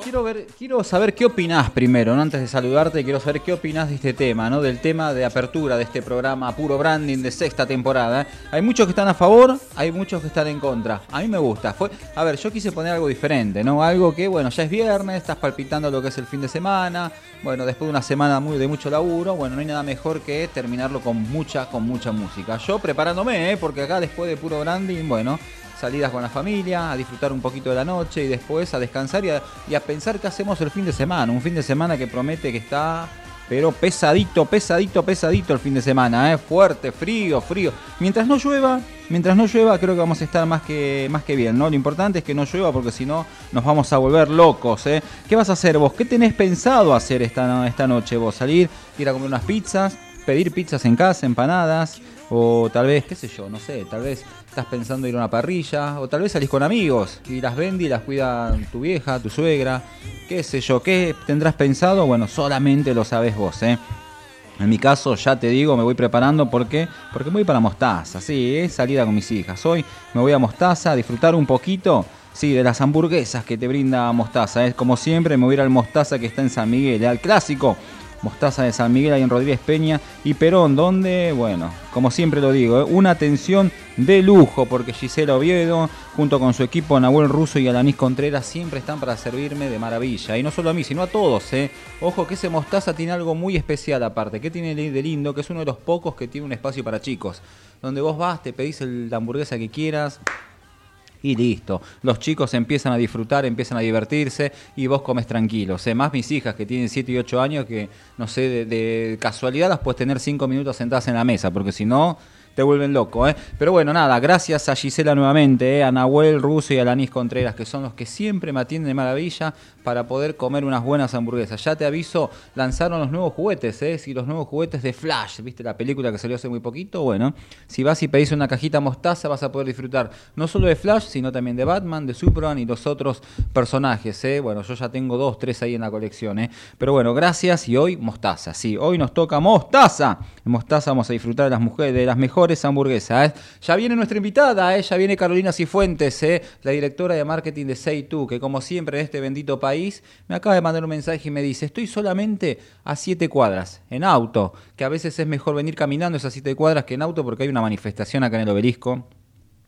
quiero, ver, quiero saber qué opinás primero, ¿no? antes de saludarte, quiero saber qué opinás de este tema, ¿no? del tema de apertura de este programa Puro Branding de sexta temporada. Hay muchos que están a favor, hay muchos que están en contra. A mí me gusta. Fue, a ver, yo quise poner algo diferente, ¿no? Algo que, bueno, ya es viernes, estás palpitando lo que es el fin de semana, bueno, después de una semana muy de mucho laburo, bueno, no hay nada mejor que terminarlo con mucha, con mucha música. Yo preparándome, ¿eh? porque acá después de Puro Branding, bueno, salidas con la familia, a disfrutar un poquito de la noche y después a descansar y a, pensar qué hacemos el fin de semana. Un fin de semana que promete que está pero pesadito, pesadito, pesadito el fin de semana, ¿eh? fuerte, frío, frío. Mientras no llueva, mientras no llueva, creo que vamos a estar más que, más que bien, ¿no? Lo importante es que no llueva porque si no nos vamos a volver locos, ¿eh? ¿Qué vas a hacer vos? ¿Qué tenés pensado hacer esta, esta noche vos? ¿Salir, ir a comer unas pizzas, pedir pizzas en casa, empanadas? O tal vez, qué sé yo, no sé, tal vez estás pensando ir a una parrilla, o tal vez salís con amigos y las vendí y las cuida tu vieja, tu suegra, qué sé yo, ¿qué tendrás pensado? Bueno, solamente lo sabes vos, ¿eh? En mi caso, ya te digo, me voy preparando porque porque voy para Mostaza, sí, es salida con mis hijas. Hoy me voy a Mostaza a disfrutar un poquito, sí, de las hamburguesas que te brinda Mostaza. Es como siempre, me voy a ir al Mostaza que está en San Miguel, al clásico Mostaza de San Miguel ahí en Rodríguez Peña y Perón, donde, bueno, como siempre lo digo, ¿eh? una atención de lujo, porque Gisela Oviedo, junto con su equipo Nahuel Russo y Alanis Contreras, siempre están para servirme de maravilla. Y no solo a mí, sino a todos. ¿eh? Ojo que ese Mostaza tiene algo muy especial aparte. que tiene de lindo? Que es uno de los pocos que tiene un espacio para chicos. Donde vos vas, te pedís la hamburguesa que quieras, y listo. Los chicos empiezan a disfrutar, empiezan a divertirse y vos comes tranquilo. sé más mis hijas que tienen 7 y 8 años que, no sé, de, de casualidad las puedes tener 5 minutos sentadas en la mesa, porque si no te vuelven loco, ¿eh? Pero bueno, nada, gracias a Gisela nuevamente, ¿eh? a Nahuel Russo y a Lanis Contreras, que son los que siempre me atienden de maravilla para poder comer unas buenas hamburguesas. Ya te aviso, lanzaron los nuevos juguetes, ¿eh? Si los nuevos juguetes de Flash, ¿viste la película que salió hace muy poquito? Bueno, si vas y pedís una cajita mostaza vas a poder disfrutar no solo de Flash, sino también de Batman, de Superman y los otros personajes, ¿eh? Bueno, yo ya tengo dos, tres ahí en la colección, ¿eh? Pero bueno, gracias y hoy mostaza, sí, hoy nos toca mostaza. Mostaza vamos a disfrutar de las mujeres, de las mejores hamburguesas. ¿eh? Ya viene nuestra invitada, ¿eh? ya viene Carolina Cifuentes, ¿eh? la directora de marketing de Say2, que como siempre en este bendito país me acaba de mandar un mensaje y me dice, estoy solamente a siete cuadras, en auto, que a veces es mejor venir caminando esas siete cuadras que en auto porque hay una manifestación acá en el obelisco.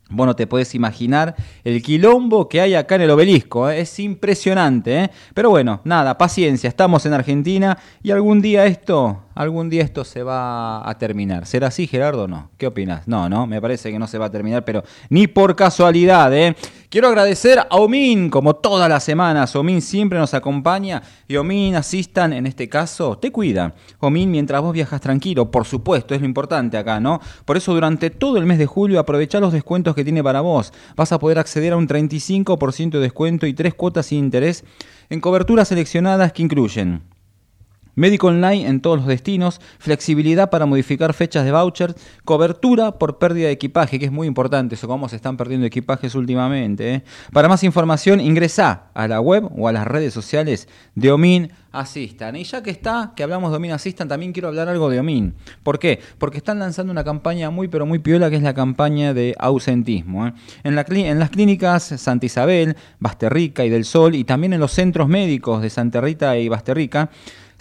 Bueno, te puedes imaginar el quilombo que hay acá en el obelisco, ¿eh? es impresionante. Pero bueno, nada, paciencia, estamos en Argentina y algún día esto algún día esto se va a terminar. ¿Será así, Gerardo, o no? ¿Qué opinas? No, no, me parece que no se va a terminar, pero ni por casualidad, ¿eh? Quiero agradecer a Omin, como todas las semanas. Omin siempre nos acompaña y Omin Asistan, en este caso, te cuida. Omin, mientras vos viajas tranquilo, por supuesto, es lo importante acá, ¿no? Por eso, durante todo el mes de julio, aprovecha los descuentos que tiene para vos. Vas a poder acceder a un 35% de descuento y tres cuotas sin interés en coberturas seleccionadas que incluyen Médico online en todos los destinos, flexibilidad para modificar fechas de vouchers, cobertura por pérdida de equipaje, que es muy importante, eso cómo se están perdiendo equipajes últimamente. ¿eh? Para más información, ingresa a la web o a las redes sociales de Omin Assistant. Y ya que está, que hablamos de Omin Assistant, también quiero hablar algo de Omin. ¿Por qué? Porque están lanzando una campaña muy, pero muy piola, que es la campaña de ausentismo. ¿eh? En, en las clínicas Santa Isabel, Basterrica y del Sol, y también en los centros médicos de Santa Rita y Basterrica,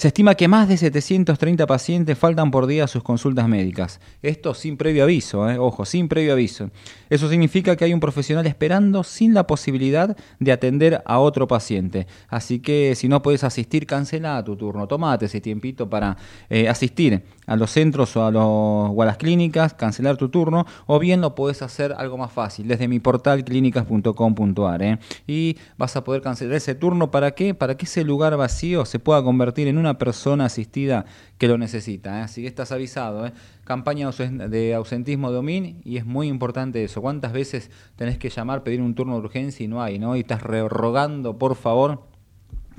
se estima que más de 730 pacientes faltan por día a sus consultas médicas. Esto sin previo aviso, ¿eh? ojo, sin previo aviso. Eso significa que hay un profesional esperando sin la posibilidad de atender a otro paciente. Así que si no puedes asistir, cancela tu turno. Tomate ese tiempito para eh, asistir a los centros o a, los, o a las clínicas, cancelar tu turno, o bien lo puedes hacer algo más fácil desde mi portal clínicas.com.ar. ¿eh? Y vas a poder cancelar ese turno para qué? Para que ese lugar vacío se pueda convertir en una persona asistida que lo necesita. ¿eh? Así que estás avisado. ¿eh? Campaña de ausentismo de OMIN y es muy importante eso. ¿Cuántas veces tenés que llamar, pedir un turno de urgencia y no hay? ¿no? Y estás rogando, por favor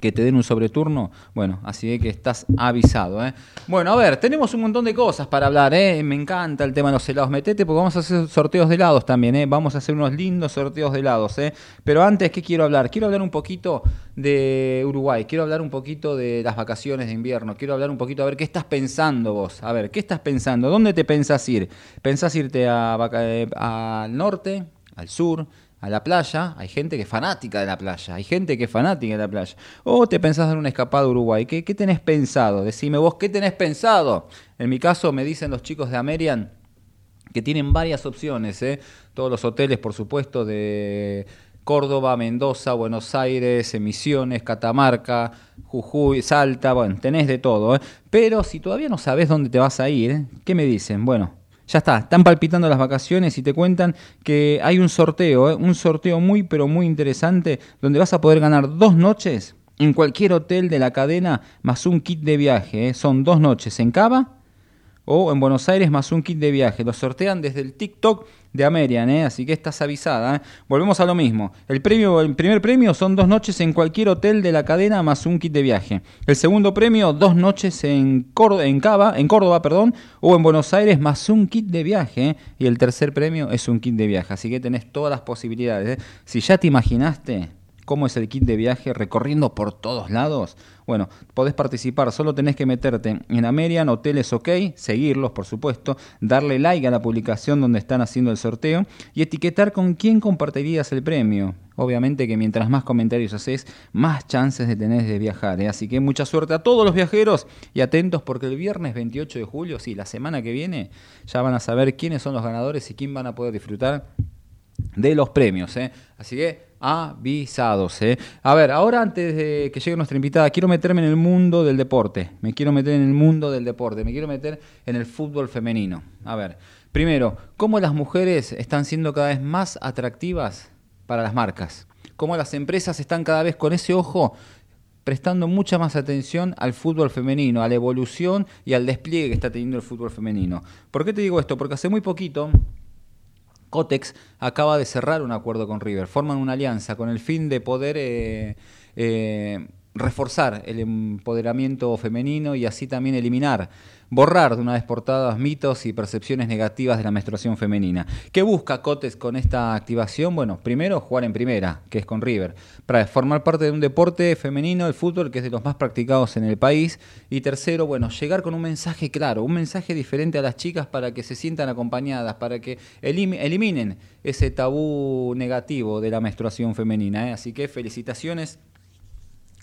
que te den un sobreturno, bueno, así que estás avisado. ¿eh? Bueno, a ver, tenemos un montón de cosas para hablar, ¿eh? me encanta el tema de los helados, metete porque vamos a hacer sorteos de helados también, ¿eh? vamos a hacer unos lindos sorteos de helados, ¿eh? pero antes, ¿qué quiero hablar? Quiero hablar un poquito de Uruguay, quiero hablar un poquito de las vacaciones de invierno, quiero hablar un poquito, a ver, ¿qué estás pensando vos? A ver, ¿qué estás pensando? ¿Dónde te pensás ir? ¿Pensás irte a, al norte, al sur? A la playa, hay gente que es fanática de la playa, hay gente que es fanática de la playa. O te pensás dar una escapada a Uruguay. ¿Qué, ¿Qué tenés pensado? Decime vos, ¿qué tenés pensado? En mi caso me dicen los chicos de Amerian que tienen varias opciones, ¿eh? todos los hoteles, por supuesto, de Córdoba, Mendoza, Buenos Aires, Misiones, Catamarca, Jujuy, Salta, bueno, tenés de todo. ¿eh? Pero si todavía no sabes dónde te vas a ir, ¿qué me dicen? Bueno, ya está, están palpitando las vacaciones y te cuentan que hay un sorteo, ¿eh? un sorteo muy pero muy interesante donde vas a poder ganar dos noches en cualquier hotel de la cadena más un kit de viaje. ¿eh? Son dos noches en Cava o en Buenos Aires más un kit de viaje. Lo sortean desde el TikTok de Amerian, ¿eh? así que estás avisada. ¿eh? Volvemos a lo mismo. El, premio, el primer premio son dos noches en cualquier hotel de la cadena más un kit de viaje. El segundo premio, dos noches en, en, Cava, en Córdoba perdón, o en Buenos Aires más un kit de viaje. ¿eh? Y el tercer premio es un kit de viaje. Así que tenés todas las posibilidades. ¿eh? Si ya te imaginaste cómo es el kit de viaje recorriendo por todos lados, bueno, podés participar, solo tenés que meterte en Amerian Hoteles OK, seguirlos por supuesto, darle like a la publicación donde están haciendo el sorteo y etiquetar con quién compartirías el premio. Obviamente que mientras más comentarios haces, más chances de tener de viajar. ¿eh? Así que mucha suerte a todos los viajeros y atentos porque el viernes 28 de julio, sí, la semana que viene, ya van a saber quiénes son los ganadores y quién van a poder disfrutar de los premios. ¿eh? Así que avisados. ¿eh? A ver, ahora antes de que llegue nuestra invitada, quiero meterme en el mundo del deporte. Me quiero meter en el mundo del deporte. Me quiero meter en el fútbol femenino. A ver, primero, ¿cómo las mujeres están siendo cada vez más atractivas para las marcas? ¿Cómo las empresas están cada vez con ese ojo prestando mucha más atención al fútbol femenino, a la evolución y al despliegue que está teniendo el fútbol femenino? ¿Por qué te digo esto? Porque hace muy poquito Cotex acaba de cerrar un acuerdo con River, forman una alianza con el fin de poder eh, eh, reforzar el empoderamiento femenino y así también eliminar borrar de una vez por todas mitos y percepciones negativas de la menstruación femenina. ¿Qué busca Cotes con esta activación? Bueno, primero jugar en primera, que es con River, para formar parte de un deporte femenino, el fútbol, que es de los más practicados en el país. Y tercero, bueno, llegar con un mensaje claro, un mensaje diferente a las chicas para que se sientan acompañadas, para que eliminen ese tabú negativo de la menstruación femenina. ¿eh? Así que felicitaciones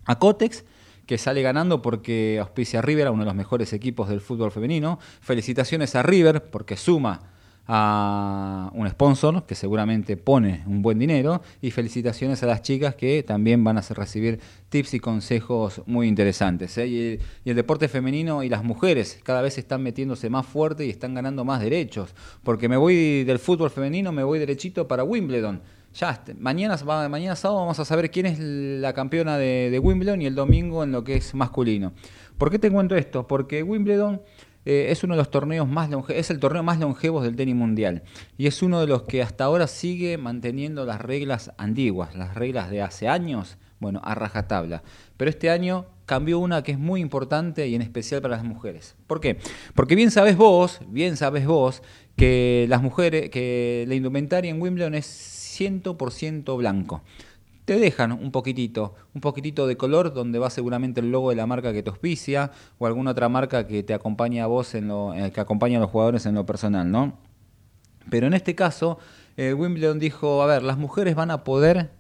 a Cotex que sale ganando porque auspicia a River, uno de los mejores equipos del fútbol femenino. Felicitaciones a River porque suma a un sponsor que seguramente pone un buen dinero y felicitaciones a las chicas que también van a recibir tips y consejos muy interesantes. ¿eh? Y, el, deporte femenino y las mujeres cada vez están metiéndose más fuerte y están ganando más derechos, porque me voy del fútbol femenino, me voy derechito para Wimbledon ya, mañana, sábado vamos a saber quién es la campeona de, Wimbledon y el domingo en lo que es masculino. ¿Por qué te cuento esto? Porque Wimbledon eh, es uno de los torneos más es el torneo más longevo del tenis mundial y es uno de los que hasta ahora sigue manteniendo las reglas antiguas, las reglas de hace años, bueno, a rajatabla. Pero este año cambió una que es muy importante y en especial para las mujeres. ¿Por qué? Porque bien sabes vos, bien sabes vos que las mujeres, que la indumentaria en Wimbledon es 100% blanco. Te dejan un poquitito, un poquitito de color donde va seguramente el logo de la marca que te auspicia o alguna otra marca que te acompaña a vos, en lo, eh, que acompaña a los jugadores en lo personal, ¿no? Pero en este caso, eh, Wimbledon dijo, a ver, las mujeres van a poder,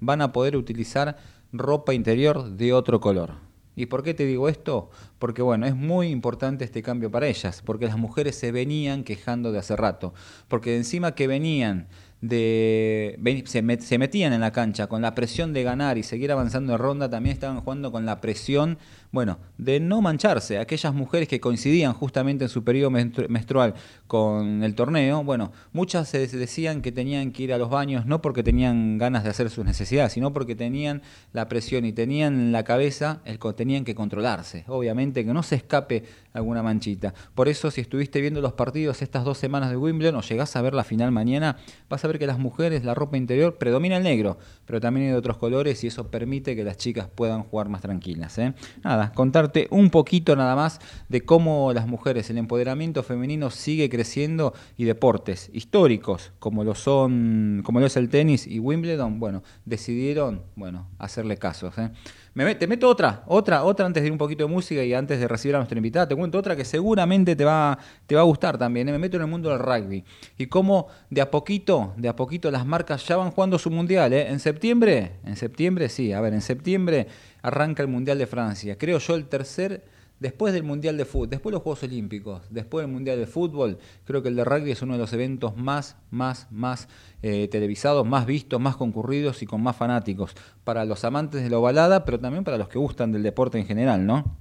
van a poder utilizar ropa interior de otro color. ¿Y por qué te digo esto? Porque bueno, es muy importante este cambio para ellas, porque las mujeres se venían quejando de hace rato, porque encima que venían de se, metían en la cancha con la presión de ganar y seguir avanzando en ronda, también estaban jugando con la presión, bueno, de no mancharse. Aquellas mujeres que coincidían justamente en su periodo menstrual con el torneo, bueno, muchas se decían que tenían que ir a los baños no porque tenían ganas de hacer sus necesidades, sino porque tenían la presión y tenían en la cabeza el tenían que controlarse. Obviamente que no se escape alguna manchita. Por eso, si estuviste viendo los partidos estas dos semanas de Wimbledon o llegás a ver la final mañana, vas a ver que las mujeres, la ropa interior, predomina el negro, pero también hay de otros colores y eso permite que las chicas puedan jugar más tranquilas. ¿eh? Nada, contarte un poquito nada más de cómo las mujeres, el empoderamiento femenino sigue creciendo y deportes históricos como lo son, como lo es el tenis y Wimbledon, bueno, decidieron, bueno, hacerle caso. ¿eh? Me, te meto otra, otra, otra antes de ir un poquito de música y antes de recibir a nuestra invitada. Te cuento otra que seguramente te va, te va a gustar también. ¿eh? Me meto en el mundo del rugby. Y cómo de a poquito, de a poquito las marcas ya van jugando su mundial. ¿eh? En septiembre, en septiembre sí, a ver, en septiembre arranca el Mundial de Francia. Creo yo el tercer Después del Mundial de Fútbol, después los Juegos Olímpicos, después del Mundial de Fútbol, creo que el de rugby es uno de los eventos más, más, más eh, televisados, más vistos, más concurridos y con más fanáticos. Para los amantes de la ovalada, pero también para los que gustan del deporte en general, ¿no?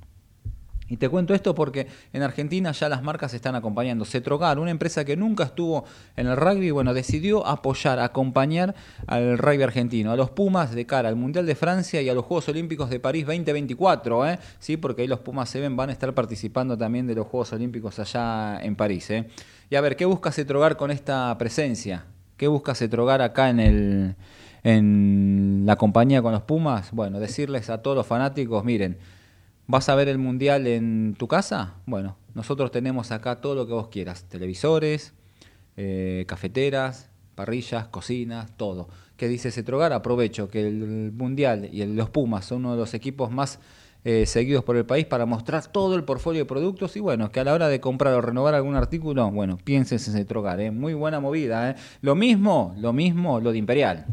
Y te cuento esto porque en Argentina ya las marcas están acompañando. Cetrogar, una empresa que nunca estuvo en el rugby, bueno, decidió apoyar, acompañar al rugby argentino, a los Pumas de cara al Mundial de Francia y a los Juegos Olímpicos de París 2024, ¿eh? Sí, porque ahí los Pumas se ven, van a estar participando también de los Juegos Olímpicos allá en París, ¿eh? Y a ver, ¿qué busca Cetrogar con esta presencia? ¿Qué busca Cetrogar acá en el en la compañía con los Pumas? Bueno, decirles a todos los fanáticos, miren, ¿Vas a ver el mundial en tu casa? Bueno, nosotros tenemos acá todo lo que vos quieras, televisores, eh, cafeteras, parrillas, cocinas, todo. ¿Qué dice Cetrogar? Aprovecho que el mundial y los Pumas son uno de los equipos más eh, seguidos por el país para mostrar todo el portfolio de productos y bueno, que a la hora de comprar o renovar algún artículo, bueno, pienses en Cetrogar, ¿eh? muy buena movida. ¿eh? Lo mismo, lo mismo, lo de Imperial.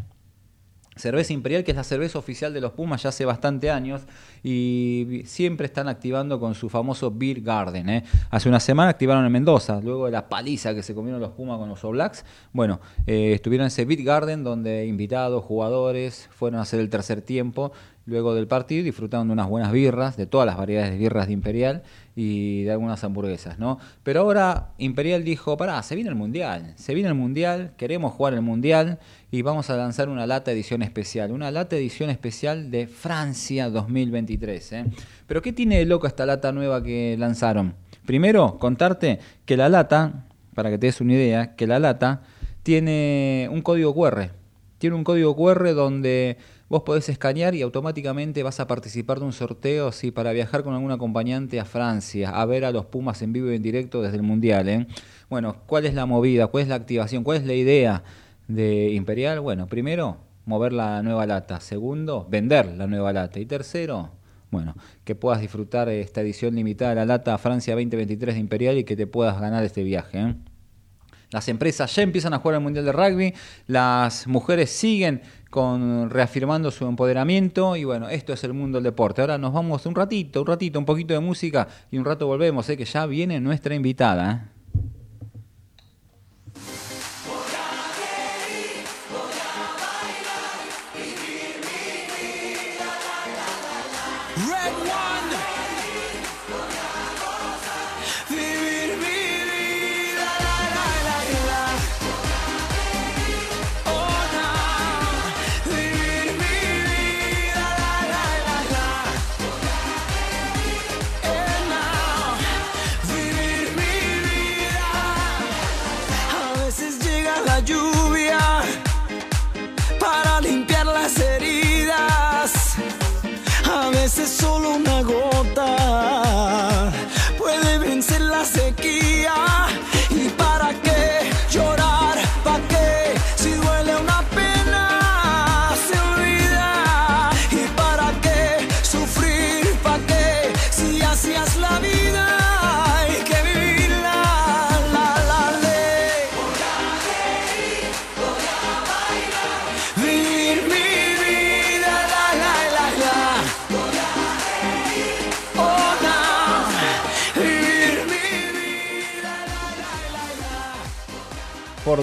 Cerveza Imperial, que es la cerveza oficial de los Pumas ya hace bastante años y siempre están activando con su famoso Beer Garden. ¿eh? Hace una semana activaron en Mendoza, luego de la paliza que se comieron los Pumas con los All Blacks. Bueno, eh, estuvieron en ese Beer Garden donde invitados, jugadores fueron a hacer el tercer tiempo luego del partido disfrutaron de unas buenas birras, de todas las variedades de birras de Imperial y de algunas hamburguesas, ¿no? Pero ahora Imperial dijo, pará, se viene el Mundial, se viene el Mundial, queremos jugar el Mundial y vamos a lanzar una lata edición especial, una lata edición especial de Francia 2023, ¿eh? Pero ¿qué tiene de loco esta lata nueva que lanzaron? Primero, contarte que la lata, para que te des una idea, que la lata tiene un código QR, tiene un código QR donde Vos podés escanear y automáticamente vas a participar de un sorteo sí, para viajar con algún acompañante a Francia, a ver a los Pumas en vivo y en directo desde el Mundial. ¿eh? Bueno, ¿cuál es la movida? ¿Cuál es la activación? ¿Cuál es la idea de Imperial? Bueno, primero, mover la nueva lata. Segundo, vender la nueva lata. Y tercero, bueno, que puedas disfrutar esta edición limitada de la lata Francia 2023 de Imperial y que te puedas ganar este viaje. ¿eh? Las empresas ya empiezan a jugar el Mundial de Rugby, las mujeres siguen con reafirmando su empoderamiento y bueno, esto es el mundo del deporte. Ahora nos vamos un ratito, un ratito, un poquito de música y un rato volvemos, sé que ya viene nuestra invitada. ¿eh?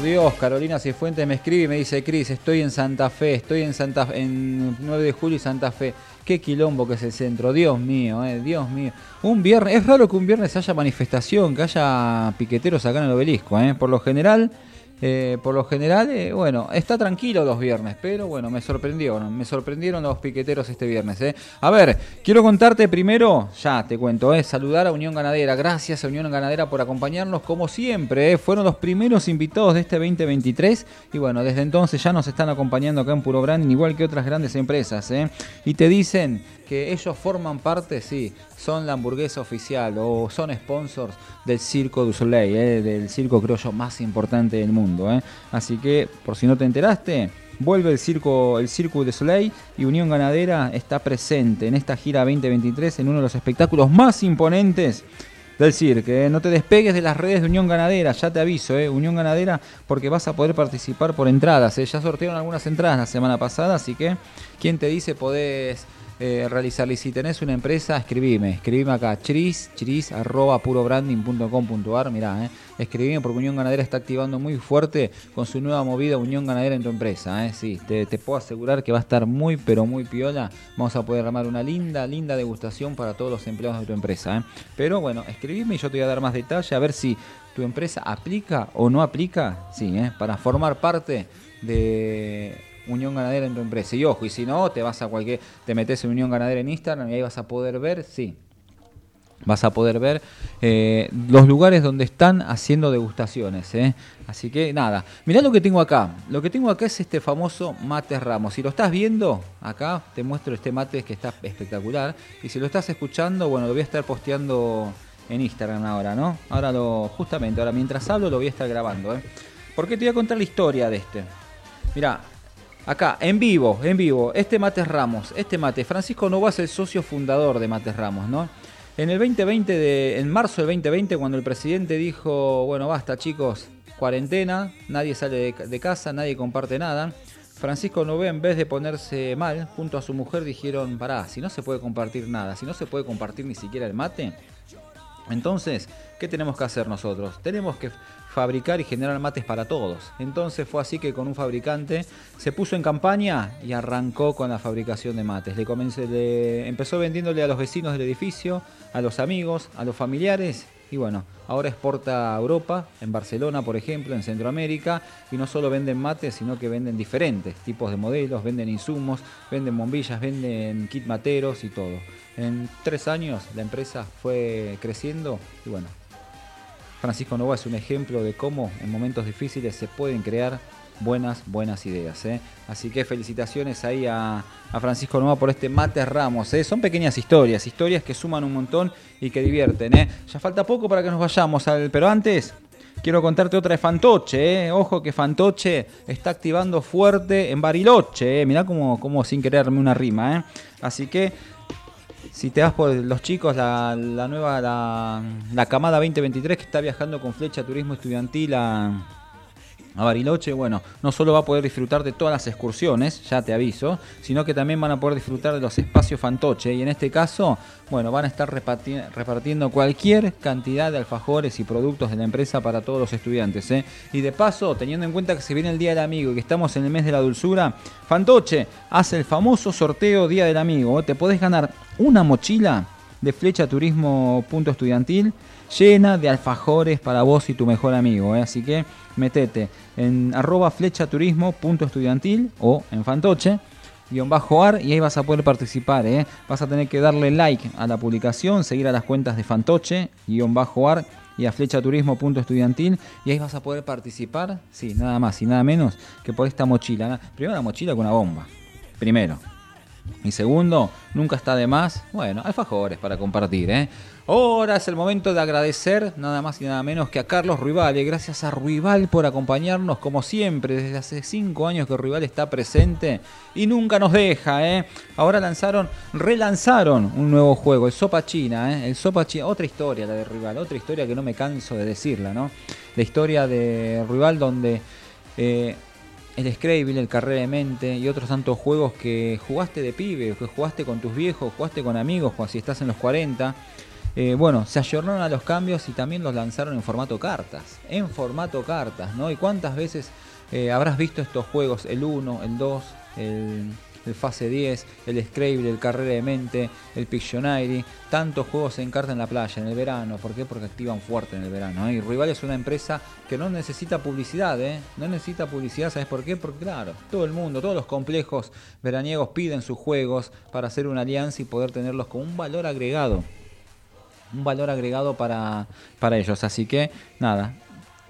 Dios, Carolina Cifuentes me escribe y me dice, Cris, estoy en Santa Fe, estoy en Santa en 9 de julio y Santa Fe. Qué quilombo que es el centro, Dios mío, eh, Dios mío. Un viernes, es raro que un viernes haya manifestación, que haya piqueteros acá en el obelisco, eh. Por lo general, eh, por lo general, eh, bueno, está tranquilo los viernes, pero bueno, me sorprendió, me sorprendieron los piqueteros este viernes. Eh. A ver, quiero contarte primero, ya te cuento, saludar a Unión Ganadera. Gracias a Unión Ganadera por acompañarnos como siempre. Fueron los primeros invitados de este 2023 y bueno, desde entonces ya nos están acompañando acá en Puro Branding, igual que otras grandes empresas. Y te dicen que ellos forman parte, sí, son la hamburguesa oficial o son sponsors del Circo du Soleil, eh, del circo creo yo más importante del mundo. Eh. Así que, por si no te enteraste, vuelve el circo, el Circo de Soleil y Unión Ganadera está presente en esta gira 2023 en uno de los espectáculos más imponentes del cirque. ¿eh? No te despegues de las redes de Unión Ganadera, ya te aviso. Unión Ganadera, porque vas a poder participar por entradas. Ya sortearon algunas entradas la semana pasada, así que, ¿quién te dice podés eh. Y si tenés una empresa, escribime. Escribime acá, chris, chris, arroba purobranding.com.ar. Mirá, eh, escribime porque Unión Ganadera está activando muy fuerte con su nueva movida Unión Ganadera en tu empresa. Eh. Sí, te, puedo asegurar que va a estar muy, pero muy piola. Vamos a poder armar una linda, linda degustación para todos los empleados de tu empresa. Eh. Pero bueno, escribime y yo te voy a dar más detalle a ver si tu empresa aplica o no aplica. Sí, eh, para formar parte de Unión Ganadera en tu empresa. Y ojo, y si no, te vas a cualquier, te metes en Unión Ganadera en Instagram y ahí vas a poder ver, sí, vas a poder ver eh, los lugares donde están haciendo degustaciones. ¿eh? Así que nada, mirá lo que tengo acá. Lo que tengo acá es este famoso mate Ramos. Si lo estás viendo, acá te muestro este mate que está espectacular. Y si lo estás escuchando, bueno, lo voy a estar posteando en Instagram ahora, ¿no? Ahora lo, justamente, ahora mientras hablo lo voy a estar grabando. ¿eh? Porque te voy a contar la historia de este. Mira, Acá, en vivo, en vivo, este Mates Ramos, este mate, Francisco Nova es socio fundador de Mates Ramos, ¿no? En el 2020, de, en marzo del 2020, cuando el presidente dijo, bueno, basta chicos, cuarentena, nadie sale de, casa, nadie comparte nada, Francisco Nové, en vez de ponerse mal, junto a su mujer dijeron, pará, si no se puede compartir nada, si no se puede compartir ni siquiera el mate, entonces, ¿qué tenemos que hacer nosotros? Tenemos que fabricar y generar mates para todos. Entonces fue así que con un fabricante se puso en campaña y arrancó con la fabricación de mates. Le, le empezó vendiéndole a los vecinos del edificio, a los amigos, a los familiares y bueno, ahora exporta a Europa, en Barcelona por ejemplo, en Centroamérica, y no solo venden mates, sino que venden diferentes tipos de modelos, venden insumos, venden bombillas, venden kit materos y todo. En tres años la empresa fue creciendo y bueno, Francisco Nova es un ejemplo de cómo en momentos difíciles se pueden crear buenas, buenas ideas. ¿eh? Así que felicitaciones ahí a, Francisco Nova por este Mate Ramos. ¿eh? Son pequeñas historias, historias que suman un montón y que divierten. ¿eh? Ya falta poco para que nos vayamos, al, pero antes quiero contarte otra de Fantoche. ¿eh? Ojo que Fantoche está activando fuerte en Bariloche. ¿eh? Mirá como, como sin quererme una rima. Así que si te vas por los chicos, la, nueva, la, camada 2023 que está viajando con flecha turismo estudiantil a, a Bariloche, bueno, no solo va a poder disfrutar de todas las excursiones, ya te aviso, sino que también van a poder disfrutar de los espacios fantoche. Y en este caso, bueno, van a estar repartiendo cualquier cantidad de alfajores y productos de la empresa para todos los estudiantes. ¿eh? Y de paso, teniendo en cuenta que se viene el Día del Amigo y que estamos en el mes de la dulzura, Fantoche hace el famoso sorteo Día del Amigo. ¿eh? Te podés ganar una mochila de flecha turismo punto estudiantil llena de alfajores para vos y tu mejor amigo. ¿eh? Así que metete en arroba flechaturismo punto estudiantil o en fantoche guion bajo ar y ahí vas a poder participar. ¿eh? Vas a tener que darle like a la publicación, seguir a las cuentas de fantoche guion bajo ar y a flechaturismo punto estudiantil y ahí vas a poder participar, sí, nada más y nada menos que por esta mochila. Primero la mochila con una bomba, primero. Y segundo, nunca está de más, bueno, alfajores para compartir, ¿eh? Ahora es el momento de agradecer nada más y nada menos que a Carlos Ruibal. Y gracias a Ruibal por acompañarnos como siempre. Desde hace cinco años que Ruibal está presente y nunca nos deja. ¿eh? Ahora lanzaron, relanzaron un nuevo juego, el Sopa China. ¿eh? El Sopa China, otra historia la de Ruibal, otra historia que no me canso de decirla. ¿no? La historia de Ruibal donde... Eh, el Scrabble, el Carrera de Mente y otros tantos juegos que jugaste de pibe, que jugaste con tus viejos, jugaste con amigos, si estás en los 40 eh, bueno, se ayornaron a los cambios y también los lanzaron en formato cartas. En formato cartas, ¿no? ¿Y cuántas veces eh, habrás visto estos juegos? El 1, el 2, el, Fase 10, el Scrabble, el Carrera de Mente, el Pictionary. Tantos juegos en carta en la playa, en el verano. ¿Por qué? Porque activan fuerte en el verano. ¿eh? Y Rival es una empresa que no necesita publicidad, ¿eh? No necesita publicidad, ¿sabes por qué? Porque, claro, todo el mundo, todos los complejos veraniegos piden sus juegos para hacer una alianza y poder tenerlos con un valor agregado un valor agregado para, para ellos. Así que nada,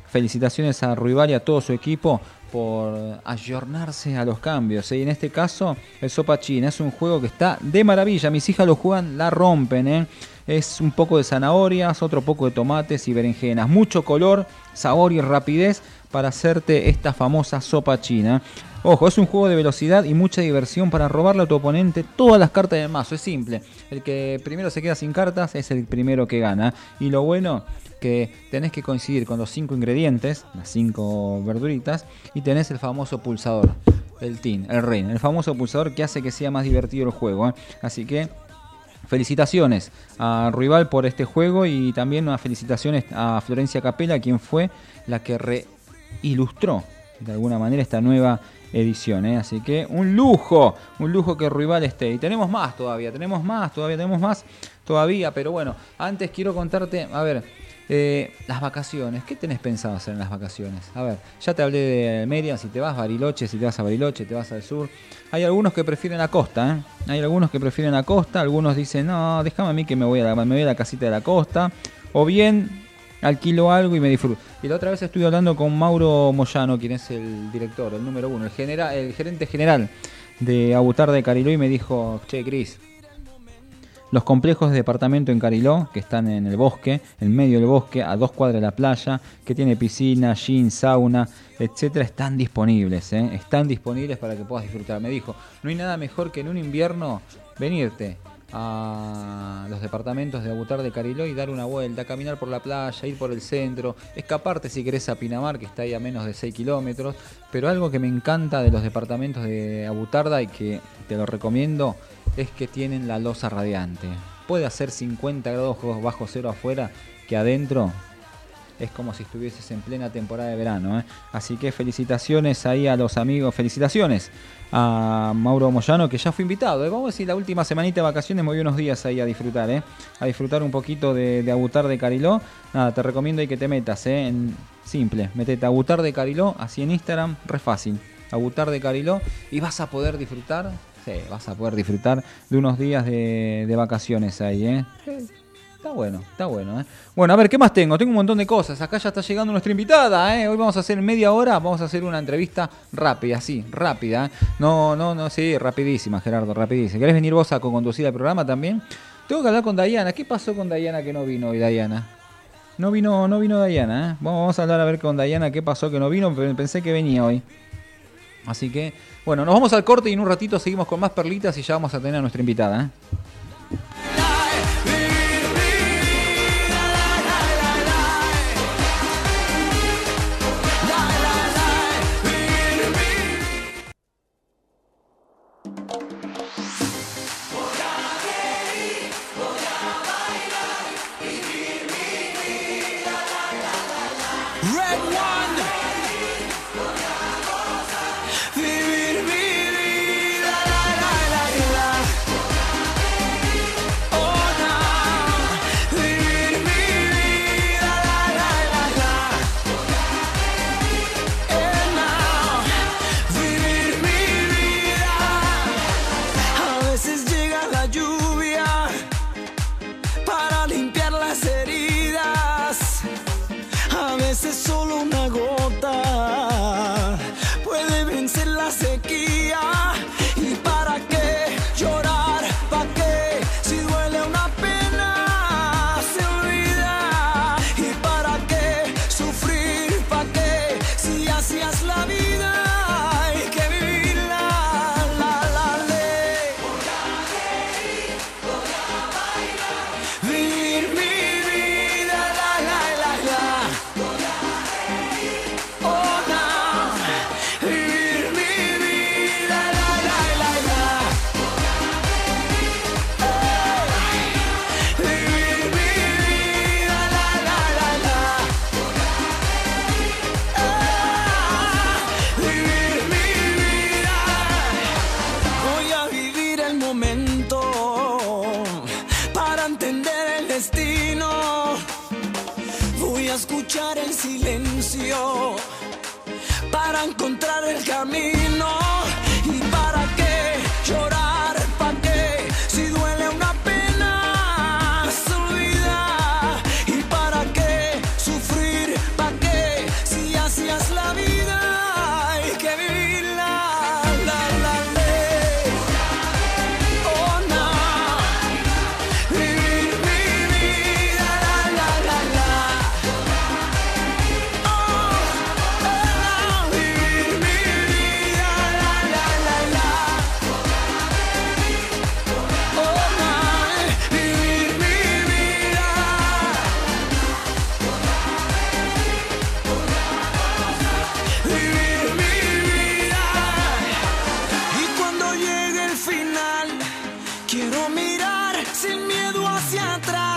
felicitaciones a Ruibal y a todo su equipo por ayornarse a los cambios. ¿eh? Y en este caso, el Sopa China es un juego que está de maravilla. Mis hijas lo juegan, la rompen. ¿eh? Es un poco de zanahorias, otro poco de tomates y berenjenas. Mucho color, sabor y rapidez para hacerte esta famosa sopa china. Ojo, es un juego de velocidad y mucha diversión para robarle a tu oponente todas las cartas del mazo. Es simple. El que primero se queda sin cartas es el primero que gana. Y lo bueno que tenés que coincidir con los cinco ingredientes, las cinco verduritas, y tenés el famoso pulsador, el tin, el ring, el famoso pulsador que hace que sea más divertido el juego. ¿eh? Así que felicitaciones a Rival por este juego y también unas felicitaciones a Florencia Capela, quien fue la que reilustró de alguna manera esta nueva edición. ¿eh? Así que un lujo, un lujo que Rival esté. Y tenemos más todavía, tenemos más, todavía tenemos más todavía. Pero bueno, antes quiero contarte, a ver, eh, las vacaciones, ¿qué tenés pensado hacer en las vacaciones? A ver, ya te hablé de Media, si te vas a Bariloche, si te vas a Bariloche, te vas al sur. Hay algunos que prefieren la costa, ¿eh? Hay algunos que prefieren la costa, algunos dicen, no, déjame a mí que me voy a la, me voy a la casita de la costa. O bien alquilo algo y me disfruto. Y la otra vez estuve hablando con Mauro Moyano, quien es el director, el número uno, el, genera, el gerente general de Abutar de Cariló y me dijo, che, Cris, los complejos de departamento en Cariló, que están en el bosque, en medio del bosque, a dos cuadras de la playa, que tiene piscina, gym, sauna, etcétera, están disponibles, ¿eh? están disponibles para que puedas disfrutar. Me dijo, no hay nada mejor que en un invierno venirte a los departamentos de Abutar de Cariló y dar una vuelta, caminar por la playa, ir por el centro, escaparte si querés a Pinamar, que está ahí a menos de 6 kilómetros. Pero algo que me encanta de los departamentos de Abutarda y que te lo recomiendo es que tienen la losa radiante. Puede hacer 50 grados bajo cero afuera, que adentro es como si estuvieses en plena temporada de verano. ¿eh? Así que felicitaciones ahí a los amigos, felicitaciones a Mauro Moyano, que ya fue invitado. ¿eh? Vamos a decir, la última semanita de vacaciones voy unos días ahí a disfrutar, ¿eh? a disfrutar un poquito de, de Abutar de Cariló. Nada, te recomiendo ahí que te metas, ¿eh? en simple, metete Abutar de Cariló, así en Instagram, re fácil. Abutar de Cariló y vas a poder disfrutar Sí, vas a poder disfrutar de unos días de, vacaciones ahí, ¿eh? Está bueno, está bueno, ¿eh? Bueno, a ver, ¿qué más tengo? Tengo un montón de cosas. Acá ya está llegando nuestra invitada, ¿eh? Hoy vamos a hacer media hora, vamos a hacer una entrevista rápida, sí, rápida. ¿eh? No, no, no, sí, rapidísima, Gerardo, rapidísima. ¿Querés venir vos a conducir el programa también? Tengo que hablar con Dayana. ¿Qué pasó con Dayana que no vino hoy, Dayana? No vino, no vino Dayana, ¿eh? Vamos a hablar a ver con Dayana qué pasó que no vino, pensé que venía hoy. Así que, bueno, nos vamos al corte y en un ratito seguimos con más perlitas y ya vamos a tener a nuestra invitada. ¿eh?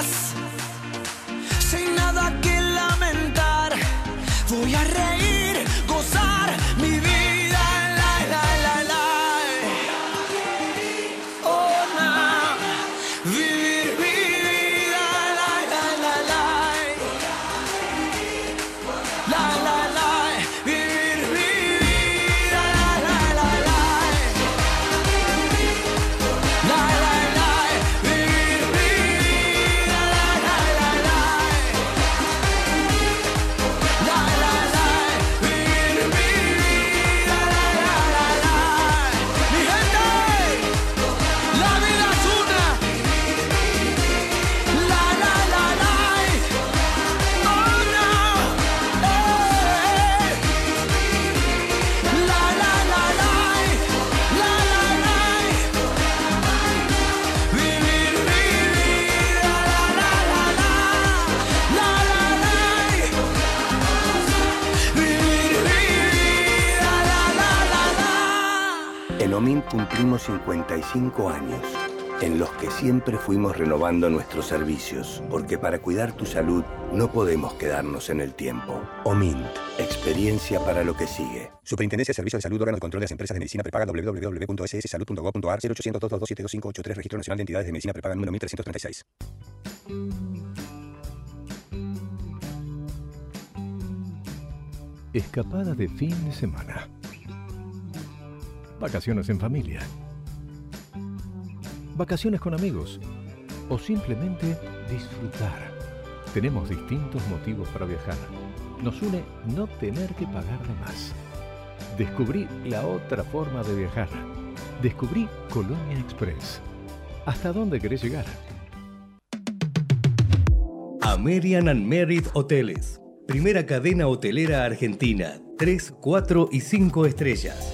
us. Cumplimos 55 años, en los que siempre fuimos renovando nuestros servicios, porque para cuidar tu salud no podemos quedarnos en el tiempo. OMIN, experiencia para lo que sigue. Superintendencia de Servicios de Salud, órgano de control de las empresas de medicina prepaga www.sssalud.gov.ar 0800 227 2583 Registro Nacional de Entidades de Medicina Prepaga número 1336. Escapada de fin de semana. Vacaciones en familia. Vacaciones con amigos. O simplemente disfrutar. Tenemos distintos motivos para viajar. Nos une no tener que pagar de más. Descubrí la otra forma de viajar. Descubrí Colonia Express. ¿Hasta dónde querés llegar? American and Merit Hoteles. Primera cadena hotelera argentina. 3, 4 y 5 estrellas.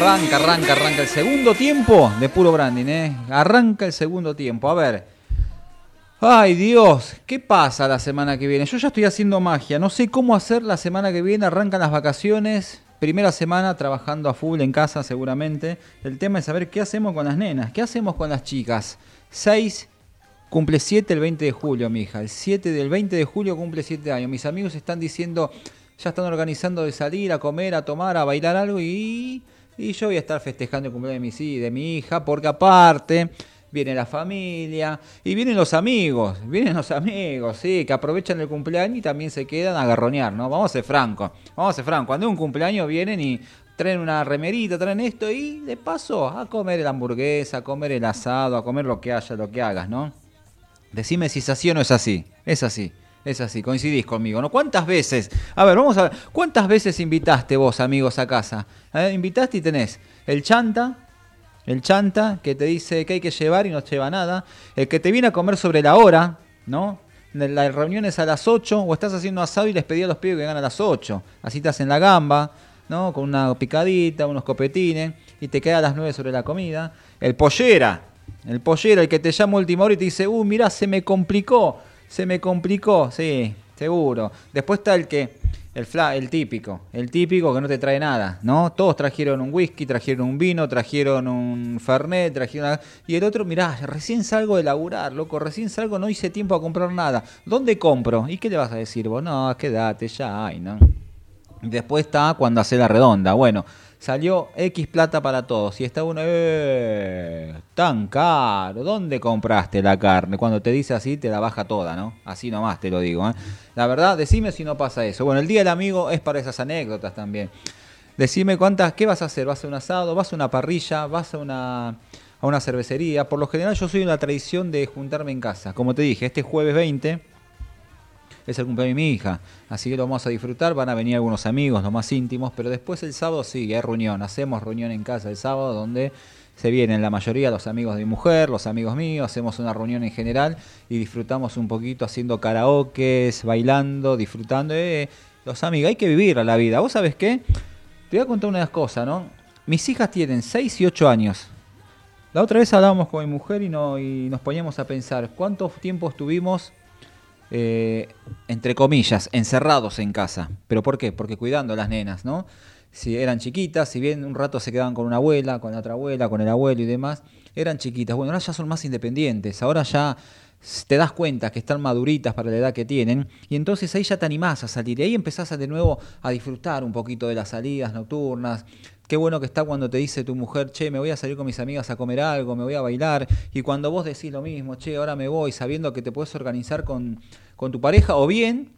Arranca, arranca, arranca el segundo tiempo de puro branding, ¿eh? Arranca el segundo tiempo. A ver. Ay Dios, ¿qué pasa la semana que viene? Yo ya estoy haciendo magia, no sé cómo hacer la semana que viene, arrancan las vacaciones, primera semana trabajando a full en casa seguramente. El tema es saber qué hacemos con las nenas, qué hacemos con las chicas. 6, cumple 7 el 20 de julio, mi hija. El 7 del 20 de julio cumple 7 años. Mis amigos están diciendo, ya están organizando de salir a comer, a tomar, a bailar algo y... Y yo voy a estar festejando el cumpleaños de mi, de mi hija, porque aparte viene la familia y vienen los amigos, vienen los amigos, sí, que aprovechan el cumpleaños y también se quedan a garronear, ¿no? Vamos a ser francos, vamos a ser francos. Cuando es un cumpleaños vienen y traen una remerita, traen esto y de paso a comer la hamburguesa, a comer el asado, a comer lo que haya, lo que hagas, ¿no? Decime si es así o no es así. Es así. Es así, coincidís conmigo, ¿no? ¿Cuántas veces? A ver, vamos a ver. ¿Cuántas veces invitaste vos, amigos, a casa? Invitaste y tenés el chanta, el chanta que te dice que hay que llevar y no lleva nada. El que te viene a comer sobre la hora, ¿no? La reunión es a las 8 o estás haciendo asado y les pedí a los pibes que vengan a las 8. Así te hacen la gamba, ¿no? Con una picadita, unos copetines y te queda a las 9 sobre la comida. El pollera, el pollera, el que te llama última hora y te dice, uh, mirá, se me complicó. Se me complicó, sí, seguro. Después está el que, el, fla, el típico, el típico que no te trae nada, ¿no? Todos trajeron un whisky, trajeron un vino, trajeron un fernet, trajeron... Y el otro, mirá, recién salgo de laburar, loco, recién salgo, no hice tiempo a comprar nada. ¿Dónde compro? ¿Y qué le vas a decir vos? No, quédate, ya hay, ¿no? Después está cuando hace la redonda. Bueno, salió X plata para todos. Y está uno, eh, tan caro. ¿Dónde compraste la carne? Cuando te dice así, te la baja toda, ¿no? Así nomás te lo digo. ¿eh? La verdad, decime si no pasa eso. Bueno, el Día del Amigo es para esas anécdotas también. Decime cuántas, ¿qué vas a hacer? ¿Vas a un asado? ¿Vas a una parrilla? ¿Vas a una, a una cervecería? Por lo general yo soy una tradición de juntarme en casa. Como te dije, este jueves 20 es el cumpleaños de mi hija, así que lo vamos a disfrutar, van a venir algunos amigos, los más íntimos, pero después el sábado sí, hay reunión, hacemos reunión en casa el sábado donde se vienen la mayoría los amigos de mi mujer, los amigos míos, hacemos una reunión en general y disfrutamos un poquito haciendo karaokes, bailando, disfrutando. Eh, los amigos, hay que vivir la vida. ¿Vos sabés qué? Te voy a contar una cosa, ¿no? Mis hijas tienen 6 y 8 años. La otra vez hablábamos con mi mujer y, no, y nos poníamos a pensar cuánto tiempo estuvimos eh, entre comillas, encerrados en casa. ¿Pero por qué? Porque cuidando a las nenas, ¿no? Si eran chiquitas, si bien un rato se quedaban con una abuela, con la otra abuela, con el abuelo y demás, eran chiquitas. Bueno, ahora ya son más independientes, ahora ya te das cuenta que están maduritas para la edad que tienen y entonces ahí ya te animás a salir y ahí empezás de nuevo a disfrutar un poquito de las salidas nocturnas, Qué bueno que está cuando te dice tu mujer, che, me voy a salir con mis amigas a comer algo, me voy a bailar. Y cuando vos decís lo mismo, che, ahora me voy, sabiendo que te puedes organizar con, con tu pareja. O bien,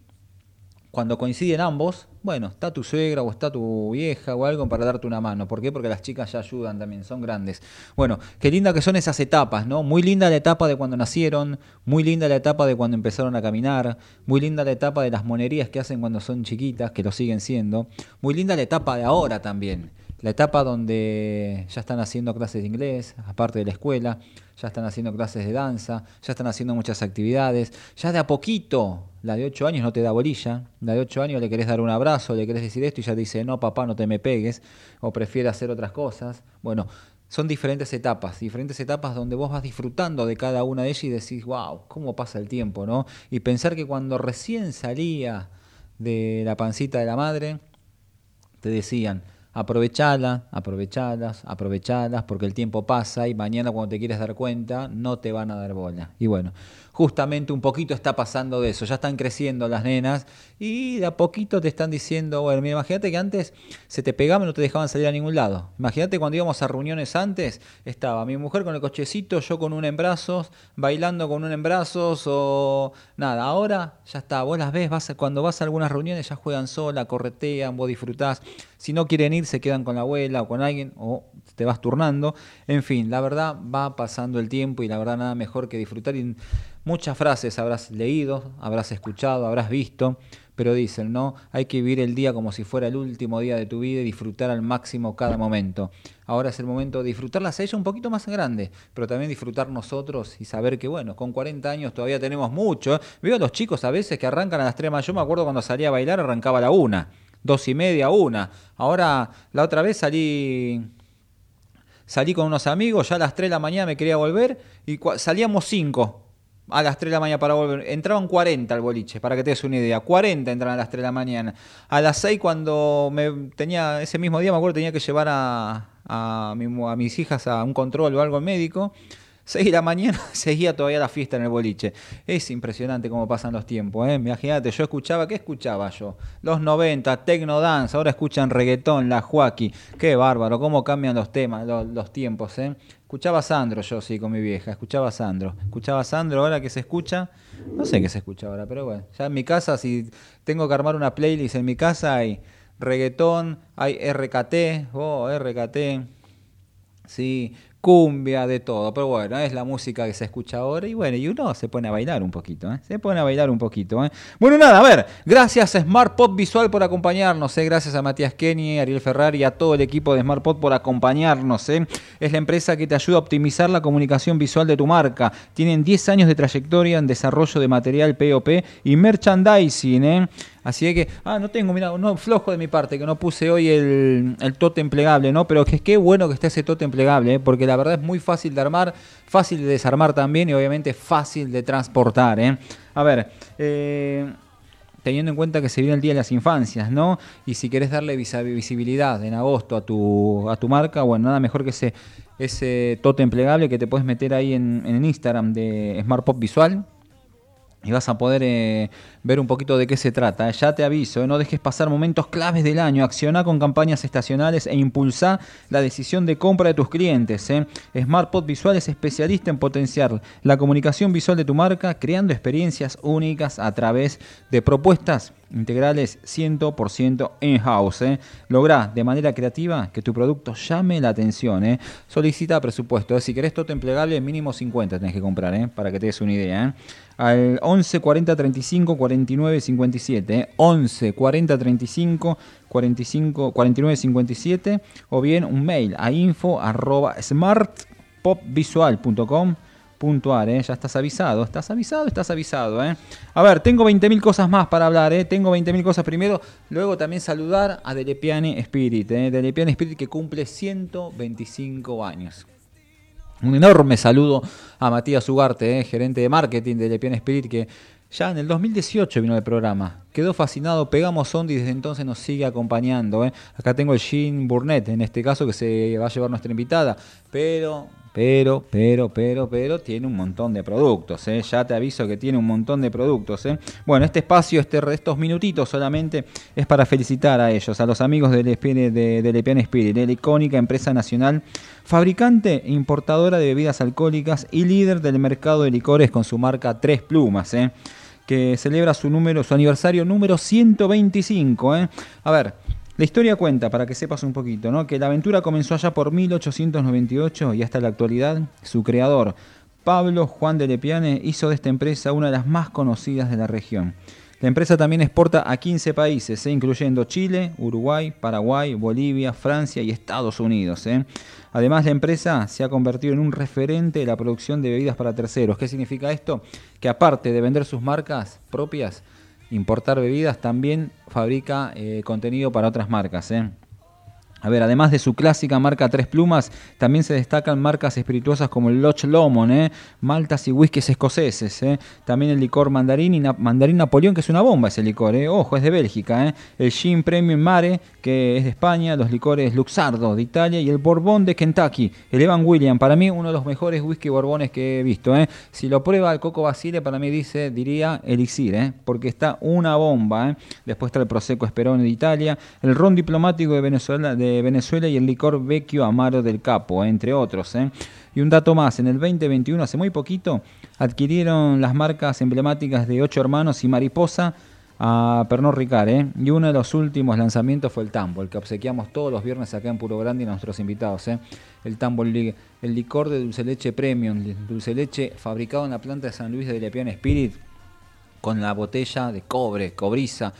cuando coinciden ambos, bueno, está tu suegra o está tu vieja o algo para darte una mano. ¿Por qué? Porque las chicas ya ayudan también, son grandes. Bueno, qué linda que son esas etapas, ¿no? Muy linda la etapa de cuando nacieron, muy linda la etapa de cuando empezaron a caminar, muy linda la etapa de las monerías que hacen cuando son chiquitas, que lo siguen siendo, muy linda la etapa de ahora también la etapa donde ya están haciendo clases de inglés, aparte de la escuela, ya están haciendo clases de danza, ya están haciendo muchas actividades, ya de a poquito, la de 8 años no te da bolilla, la de 8 años le querés dar un abrazo, le querés decir esto y ya dice, no papá, no te me pegues, o prefiere hacer otras cosas. Bueno, son diferentes etapas, diferentes etapas donde vos vas disfrutando de cada una de ellas y decís, wow, cómo pasa el tiempo, ¿no? Y pensar que cuando recién salía de la pancita de la madre, te decían, Aprovechalas, aprovechalas, aprovechalas, porque el tiempo pasa y mañana cuando te quieres dar cuenta no te van a dar bola. Y bueno, justamente un poquito está pasando de eso. Ya están creciendo las nenas y de a poquito te están diciendo, bueno, imagínate que antes se te pegaban y no te dejaban salir a ningún lado. Imagínate cuando íbamos a reuniones antes, estaba mi mujer con el cochecito, yo con un en brazos, bailando con un en brazos o nada. Ahora ya está, vos las ves, vas, cuando vas a algunas reuniones ya juegan sola, corretean, vos disfrutás. Si no quieren ir, se quedan con la abuela o con alguien o te vas turnando. En fin, la verdad va pasando el tiempo y la verdad nada mejor que disfrutar. Y muchas frases habrás leído, habrás escuchado, habrás visto, pero dicen, ¿no? Hay que vivir el día como si fuera el último día de tu vida y disfrutar al máximo cada momento. Ahora es el momento de disfrutarlas a ella un poquito más grande, pero también disfrutar nosotros y saber que, bueno, con 40 años todavía tenemos mucho. Veo a los chicos a veces que arrancan a las 3 de Yo me acuerdo cuando salía a bailar, arrancaba a la una dos y media, una. Ahora, la otra vez salí salí con unos amigos, ya a las 3 de la mañana me quería volver y salíamos 5 a las 3 de la mañana para volver. Entraban 40 al boliche, para que te des una idea. 40 entraban a las 3 de la mañana. A las 6 cuando me tenía, ese mismo día me acuerdo, tenía que llevar a, a, a mis hijas a un control o algo médico. 6 de la mañana seguía todavía la fiesta en el boliche. Es impresionante cómo pasan los tiempos. ¿eh? Imagínate, yo escuchaba, ¿qué escuchaba yo? Los 90, Tecno Dance, ahora escuchan reggaetón, la Joaquí. Qué bárbaro, cómo cambian los temas, los, tiempos. ¿eh? Escuchaba a Sandro yo, sí, con mi vieja. Escuchaba a Sandro. Escuchaba a Sandro, ahora que se escucha. No sé qué se escucha ahora, pero bueno. Ya en mi casa, si tengo que armar una playlist en mi casa, hay reggaetón, hay RKT, oh, RKT. Sí, cumbia, de todo. Pero bueno, es la música que se escucha ahora y bueno, y uno se pone a bailar un poquito, ¿eh? Se pone a bailar un poquito, ¿eh? Bueno, nada, a ver, gracias a Smart Pop Visual por acompañarnos, ¿eh? Gracias a Matías Kenny, Ariel Ferrari y a todo el equipo de Smart Pop por acompañarnos, ¿eh? Es la empresa que te ayuda a optimizar la comunicación visual de tu marca. Tienen 10 años de trayectoria en desarrollo de material POP y merchandising, ¿eh? Así que, ah, no tengo, mira, no, flojo de mi parte, que no puse hoy el, el tótem plegable, ¿no? Pero que es que bueno que esté ese tótem plegable, ¿eh? porque la verdad es muy fácil de armar, fácil de desarmar también y obviamente fácil de transportar, ¿eh? A ver, eh, teniendo en cuenta que se viene el Día de las Infancias, ¿no? Y si querés darle visibilidad en agosto a tu, a tu marca, bueno, nada mejor que ese, ese totem plegable que te puedes meter ahí en, en Instagram de Smart Pop Visual. Y vas a poder eh, ver un poquito de qué se trata. Ya te aviso, eh, no dejes pasar momentos claves del año. Acciona con campañas estacionales e impulsa la decisión de compra de tus clientes. eh. SmartPod Visual es especialista en potenciar la comunicación visual de tu marca, creando experiencias únicas a través de propuestas integrales 100% in-house. eh. Lográ de manera creativa que tu producto llame la atención. eh. Solicita presupuesto. eh. Si querés totem plegable, mínimo 50 tenés que comprar, eh, para que te des una idea. eh. Al 11 40 35 49 57. eh. 11 40 35 45 49 57. O bien un mail a info arroba smartpopvisual.com puntuar, ¿eh? ya estás avisado, estás avisado, estás avisado. ¿eh? A ver, tengo 20.000 cosas más para hablar, ¿eh? tengo 20.000 cosas primero, luego también saludar a Delepiane Spirit, ¿eh? Delepiane Spirit que cumple 125 años. Un enorme saludo a Matías Ugarte, ¿eh? gerente de marketing de Delepiane Spirit, que ya en el 2018 vino al programa. Quedó fascinado, pegamos onda y desde entonces nos sigue acompañando. ¿eh? Acá tengo el Jean Burnett, en este caso, que se va a llevar nuestra invitada. Pero, pero, pero, pero, pero, tiene un montón de productos. ¿eh? Ya te aviso que tiene un montón de productos. ¿eh? Bueno, este espacio, este, estos minutitos solamente es para felicitar a ellos, a los amigos de, de, de Lepian Spirit, la icónica empresa nacional, fabricante e importadora de bebidas alcohólicas y líder del mercado de licores con su marca Tres Plumas. ¿eh? que celebra su número, su aniversario número 125. ¿eh? A ver, la historia cuenta, para que sepas un poquito, ¿no? que la aventura comenzó allá por 1898 y hasta la actualidad su creador, Pablo Juan de Lepiane, hizo de esta empresa una de las más conocidas de la región. La empresa también exporta a 15 países, ¿eh? incluyendo Chile, Uruguay, Paraguay, Bolivia, Francia y Estados Unidos. ¿eh? Además, la empresa se ha convertido en un referente de la producción de bebidas para terceros. ¿Qué significa esto? Que aparte de vender sus marcas propias, importar bebidas, también fabrica eh, contenido para otras marcas. ¿eh? A ver, además de su clásica marca Tres Plumas, también se destacan marcas espirituosas como el Loch Lomond, ¿eh? maltas y whiskies escoceses. ¿eh? También el licor mandarín, y mandarín Napoleón, que es una bomba ese licor. ¿eh? Ojo, es de Bélgica. ¿eh? El Gin Premium Mare, que es de España. Los licores Luxardo, de Italia. Y el Borbón de Kentucky. El Evan William, para mí uno de los mejores whisky borbones que he visto. Si lo prueba el Coco Basile, para mí dice, diría elixir, porque está una bomba. Después está el Prosecco Esperone de Italia. El Ron Diplomático de Venezuela. De Venezuela y el licor Vecchio Amaro del Capo, entre otros. ¿eh? Y un dato más, en el 2021, hace muy poquito, adquirieron las marcas emblemáticas de Ocho Hermanos y Mariposa a Pernod Ricard. ¿eh? Y uno de los últimos lanzamientos fue el Tambo, el que obsequiamos todos los viernes acá en Puro Grande y a nuestros invitados. ¿eh? El Tambo, el, el licor de dulce leche premium, dulce leche fabricado en la planta de San Luis de Lepian Spirit, con la botella de cobre, cobriza,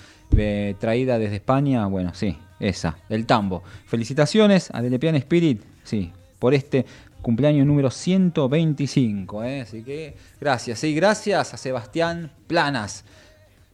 traída desde España, bueno, sí, esa, el tambo. Felicitaciones a Delepian Spirit, sí, por este cumpleaños número 125, ¿eh? así que gracias, sí, gracias a Sebastián Planas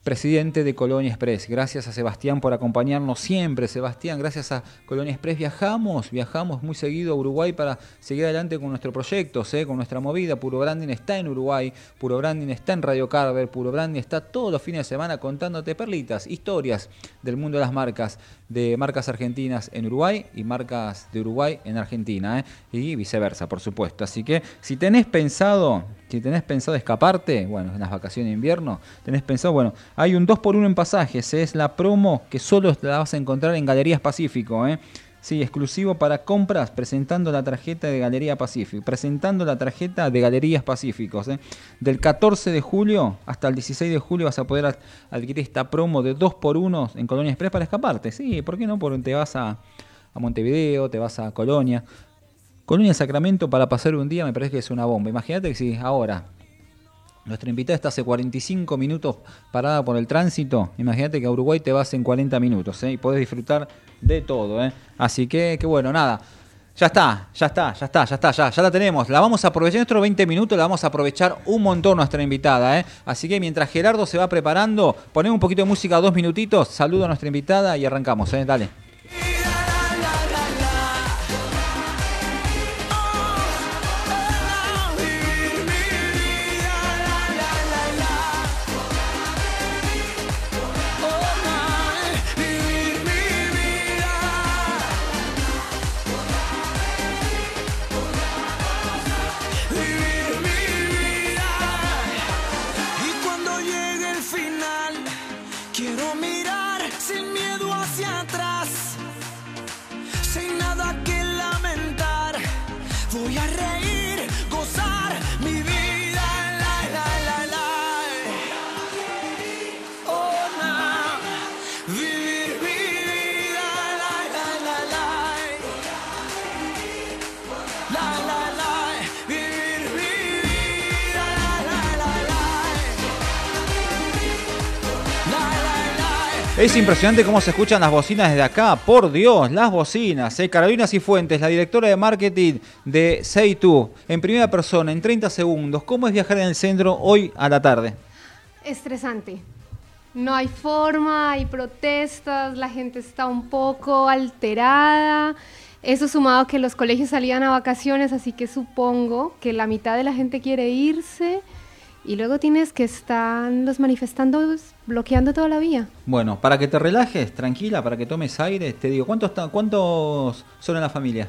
presidente de Colonia Express. Gracias a Sebastián por acompañarnos siempre. Sebastián, gracias a Colonia Express viajamos, viajamos muy seguido a Uruguay para seguir adelante con nuestro proyecto, ¿eh? con nuestra movida. Puro Branding está en Uruguay, Puro Branding está en Radio Carver, Puro Branding está todos los fines de semana contándote perlitas, historias del mundo de las marcas, de marcas argentinas en Uruguay y marcas de Uruguay en Argentina, ¿eh? y viceversa, por supuesto. Así que si tenés pensado, si tenés pensado escaparte, bueno, en las vacaciones de invierno, tenés pensado, bueno, hay un 2x1 en pasajes, es la promo que solo la vas a encontrar en Galerías Pacífico, ¿eh? Sí, exclusivo para compras presentando la tarjeta de Galería Pacífico, presentando la tarjeta de Galerías Pacíficos. ¿eh? Del 14 de julio hasta el 16 de julio vas a poder adquirir esta promo de 2x1 en Colonia Express para escaparte. Sí, ¿por qué no? Porque te vas a, a Montevideo, te vas a Colonia. Colonia Sacramento para pasar un día me parece que es una bomba. Imagínate que si ahora nuestra invitada está hace 45 minutos parada por el tránsito. Imagínate que a Uruguay te vas en 40 minutos ¿eh? y podés disfrutar de todo. ¿eh? Así que, que bueno, nada. Ya está, ya está, ya está, ya está, ya, ya la tenemos. La vamos a aprovechar, nuestros 20 minutos la vamos a aprovechar un montón nuestra invitada. ¿eh? Así que mientras Gerardo se va preparando, ponemos un poquito de música, dos minutitos, saludo a nuestra invitada y arrancamos. ¿eh? Dale. Es impresionante cómo se escuchan las bocinas desde acá. Por Dios, las bocinas. ¿eh? Carolina Cifuentes, la directora de marketing de Say2, en primera persona, en 30 segundos. ¿Cómo es viajar en el centro hoy a la tarde? Estresante. No hay forma, hay protestas, la gente está un poco alterada. Eso sumado a que los colegios salían a vacaciones, así que supongo que la mitad de la gente quiere irse y luego tienes que estar los manifestantes bloqueando toda la vía. Bueno, para que te relajes, tranquila, para que tomes aire, te digo, ¿cuántos, cuántos son en la familia?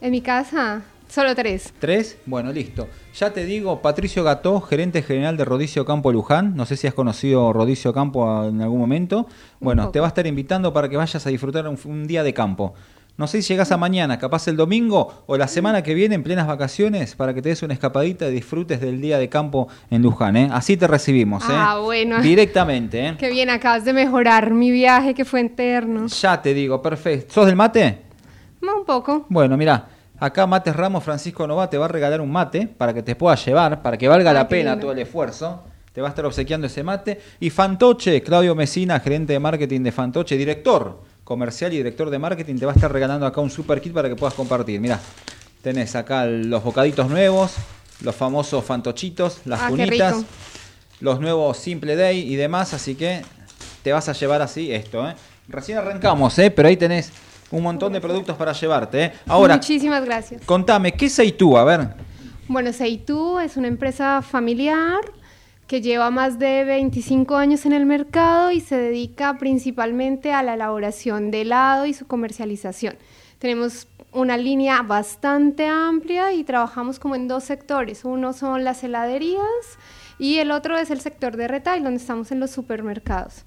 En mi casa, solo tres. ¿Tres? Bueno, listo. Ya te digo, Patricio Gató, gerente general de Rodicio Campo Luján. No sé si has conocido Rodicio Campo en algún momento. Bueno, te va a estar invitando para que vayas a disfrutar un, un día de campo. No sé si llegas a mañana, capaz el domingo o la semana que viene en plenas vacaciones para que te des una escapadita y disfrutes del día de campo en Luján. ¿eh? Así te recibimos. ¿eh? Ah, bueno. Directamente. ¿eh? Qué bien, acabas de mejorar mi viaje que fue eterno. Ya te digo, perfecto. ¿Sos del mate? Ma, Un poco. Bueno, mira, acá Mates Ramos Francisco Nova te va a regalar un mate para que te puedas llevar, para que valga Ah, la pena lindo. todo el esfuerzo. Te va a estar obsequiando ese mate. Y Fantoche, Claudio Mesina, gerente de marketing de Fantoche, director comercial y director de marketing, te va a estar regalando acá un super kit para que puedas compartir. Mira, tenés acá los bocaditos nuevos, los famosos fantochitos, las Ah, los nuevos Simple Day y demás, así que te vas a llevar así esto, ¿eh? Recién arrancamos, ¿eh? Pero ahí tenés un montón de productos para llevarte, ¿eh? Ahora, Muchísimas gracias. contame, ¿qué es tú? A ver. Bueno, Seitu es una empresa familiar que lleva más de 25 años en el mercado y se dedica principalmente a la elaboración de helado y su comercialización. Tenemos una línea bastante amplia y trabajamos como en dos sectores. Uno son las heladerías y el otro es el sector de retail, donde estamos en los supermercados.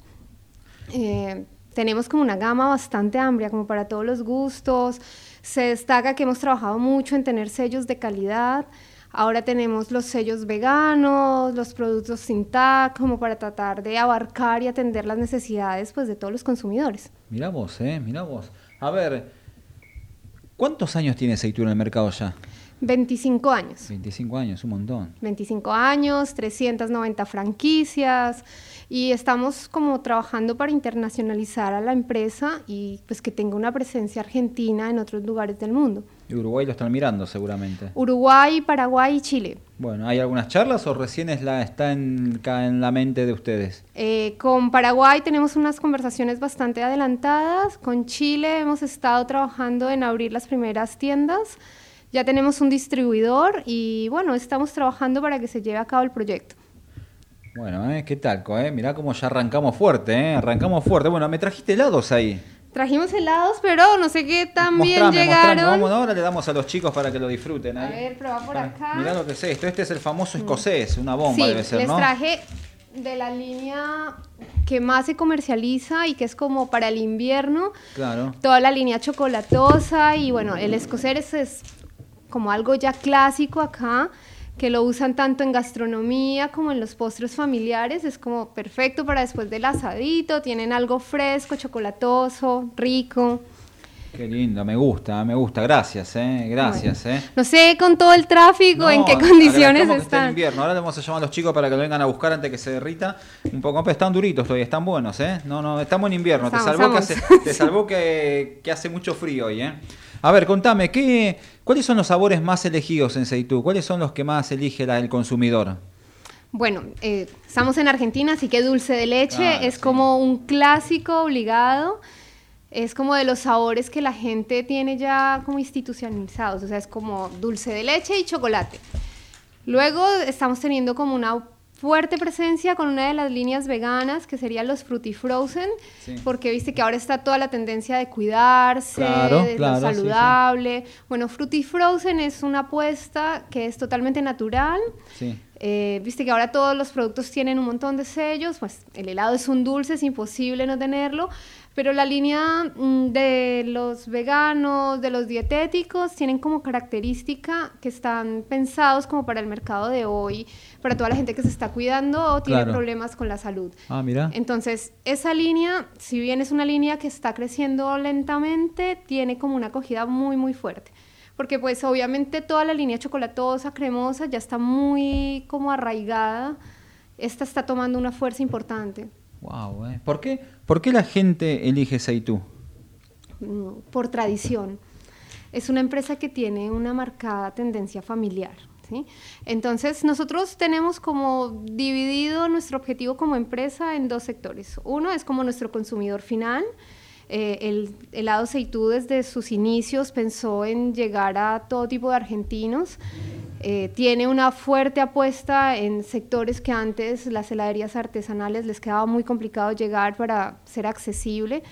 Eh, tenemos como una gama bastante amplia, como para todos los gustos. Se destaca que hemos trabajado mucho en tener sellos de calidad. Ahora tenemos los sellos veganos, los productos sin TAC, como para tratar de abarcar y atender las necesidades pues, de todos los consumidores. Mirá vos, ¿eh? Mirá vos. A ver, ¿cuántos años tiene Seitu en el mercado ya? 25 años. 25 años, un montón. 25 años, 390 franquicias y estamos como trabajando para internacionalizar a la empresa y pues que tenga una presencia argentina en otros lugares del mundo. Y Uruguay lo están mirando seguramente. Uruguay, Paraguay y Chile. Bueno, ¿hay algunas charlas o recién es la, está en, la mente de ustedes? Eh, con Paraguay tenemos unas conversaciones bastante adelantadas. Con Chile hemos estado trabajando en abrir las primeras tiendas. Ya tenemos un distribuidor y bueno, estamos trabajando para que se lleve a cabo el proyecto. Bueno, ¿eh? ¿qué tal? Eh? Mirá cómo ya arrancamos fuerte, ¿eh? Arrancamos fuerte. Bueno, me trajiste helados ahí. Trajimos helados, pero no sé qué tan bien llegaron. Vamos, ahora le damos a los chicos para que lo disfruten. A ahí. ver, prueba por acá. Mirá lo que es esto. Este es el famoso escocés, una bomba sí, debe ser, les ¿no? traje de la línea que más se comercializa y que es como para el invierno. Claro. Toda la línea chocolatosa y bueno, el escocés es como algo ya clásico acá, que lo usan tanto en gastronomía como en los postres familiares. Es como perfecto para después del asadito. Tienen algo fresco, chocolatoso, rico. Qué lindo, me gusta, me gusta. Gracias, ¿eh? Gracias, ¿eh? No sé con todo el tráfico en qué condiciones están. invierno. Ahora le vamos a llamar a los chicos para que lo vengan a buscar antes que se derrita. Un poco, pero están duritos todavía, están buenos, ¿eh? No, no, estamos en invierno. te Estamos, salvó, que hace, te salvó que, que hace mucho frío hoy, ¿eh? A ver, contame, ¿qué, ¿cuáles son los sabores más elegidos en Seitú? ¿Cuáles son los que más elige la- el consumidor? Bueno, eh, estamos en Argentina, así que dulce de leche es sí. como un clásico obligado. Es como de los sabores que la gente tiene ya como institucionalizados, o sea, es como dulce de leche y chocolate. Luego estamos teniendo como una fuerte presencia con una de las líneas veganas, que serían los Fruity Frozen, Sí. porque viste que ahora está toda la tendencia de cuidarse, Claro, de claro, lo sí, sí. saludable. Bueno, Fruity Frozen es una apuesta que es totalmente natural. Eh, viste que ahora todos los productos tienen un montón de sellos, pues el helado es un dulce, es imposible no tenerlo, pero la línea mm, de los veganos, de los dietéticos, tienen como característica que están pensados como para el mercado de hoy, para toda la gente que se está cuidando o tiene Claro. problemas con la salud. Ah, mira. Entonces, esa línea, si bien es una línea que está creciendo lentamente, tiene como una acogida muy, muy fuerte. Porque pues obviamente toda la línea chocolatosa, cremosa, ya está muy como arraigada. Esta está tomando una fuerza importante Wow, eh. ¿Por qué, ¿Por qué la gente elige Seitú? mm, por tradición. Es una empresa que tiene una marcada tendencia familiar. Entonces, nosotros tenemos como dividido nuestro objetivo como empresa en dos sectores. Uno es como nuestro consumidor final. Eh, el helado Seitú desde sus inicios pensó en llegar a todo tipo de argentinos. Eh, tiene una fuerte apuesta en sectores que antes las heladerías artesanales les quedaba muy complicado llegar para ser accesible.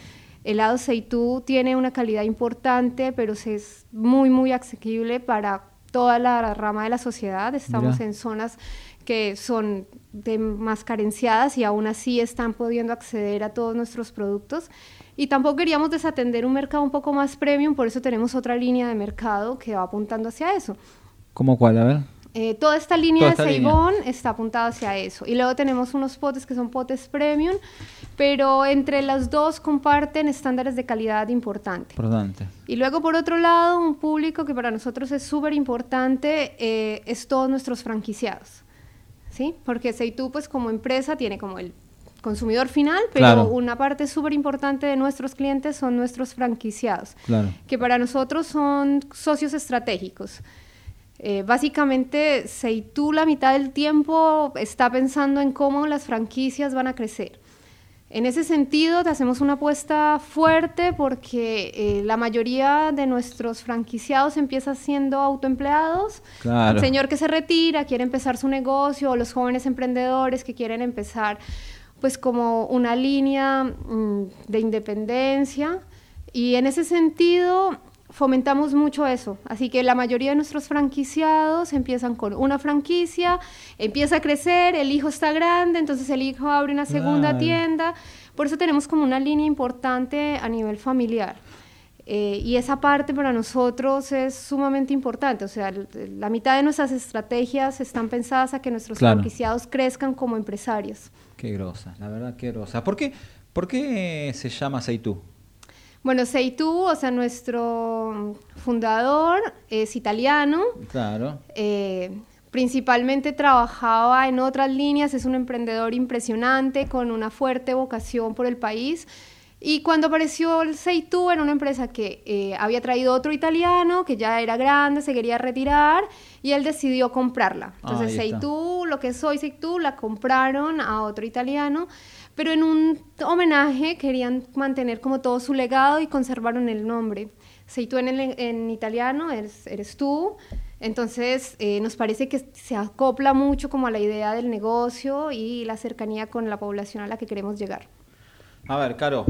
Helado Seitú tiene una calidad importante, pero es muy, muy asequible para toda la rama de la sociedad. Estamos Mira. en zonas que son de más carenciadas y aún así están pudiendo acceder a todos nuestros productos. Y tampoco queríamos desatender un mercado un poco más premium, por eso tenemos otra línea de mercado que va apuntando hacia eso. ¿Cómo cuál? A ver. Eh, toda esta línea Toda de. Seibón está apuntada hacia eso. Y luego tenemos unos potes que son potes premium, pero entre las dos comparten estándares de calidad importantes. Importante. Y luego, por otro lado, un público que para nosotros es súper importante eh, es todos nuestros franquiciados. ¿Sí? Porque Seitú, pues como empresa, tiene como el consumidor final, pero Claro. una parte súper importante de nuestros clientes son nuestros franquiciados Claro. que para nosotros son socios estratégicos. Eh, básicamente, Seitú la mitad del tiempo está pensando en cómo las franquicias van a crecer. En ese sentido, te hacemos una apuesta fuerte porque eh, la mayoría de nuestros franquiciados empieza siendo autoempleados. Claro. El señor que se retira, quiere empezar su negocio, o los jóvenes emprendedores que quieren empezar pues como una línea mm, de independencia. Y en ese sentido fomentamos mucho eso. Así que la mayoría de nuestros franquiciados empiezan con una franquicia, empieza a crecer, el hijo está grande, entonces el hijo abre una segunda tienda. Por eso tenemos como una línea importante a nivel familiar. Eh, y esa parte para nosotros es sumamente importante. O sea, la mitad de nuestras estrategias están pensadas a que nuestros Claro. franquiciados crezcan como empresarios. Qué grosa, la verdad, qué grosa. ¿Por qué, por qué se llama Seitú? Bueno, Seitú, o sea, nuestro fundador es italiano. Claro. eh, principalmente trabajaba en otras líneas, es un emprendedor impresionante con una fuerte vocación por el país. Y cuando apareció el Seitú, era una empresa que eh, había traído otro italiano, que ya era grande, se quería retirar, y él decidió comprarla. Entonces. Seitú, lo que es hoy Seitú, la compraron a otro italiano, pero en un homenaje querían mantener como todo su legado y conservaron el nombre. Seitú en, en italiano eres, eres tú, entonces eh, nos parece que se acopla mucho como a la idea del negocio y la cercanía con la población a la que queremos llegar. A ver, Caro.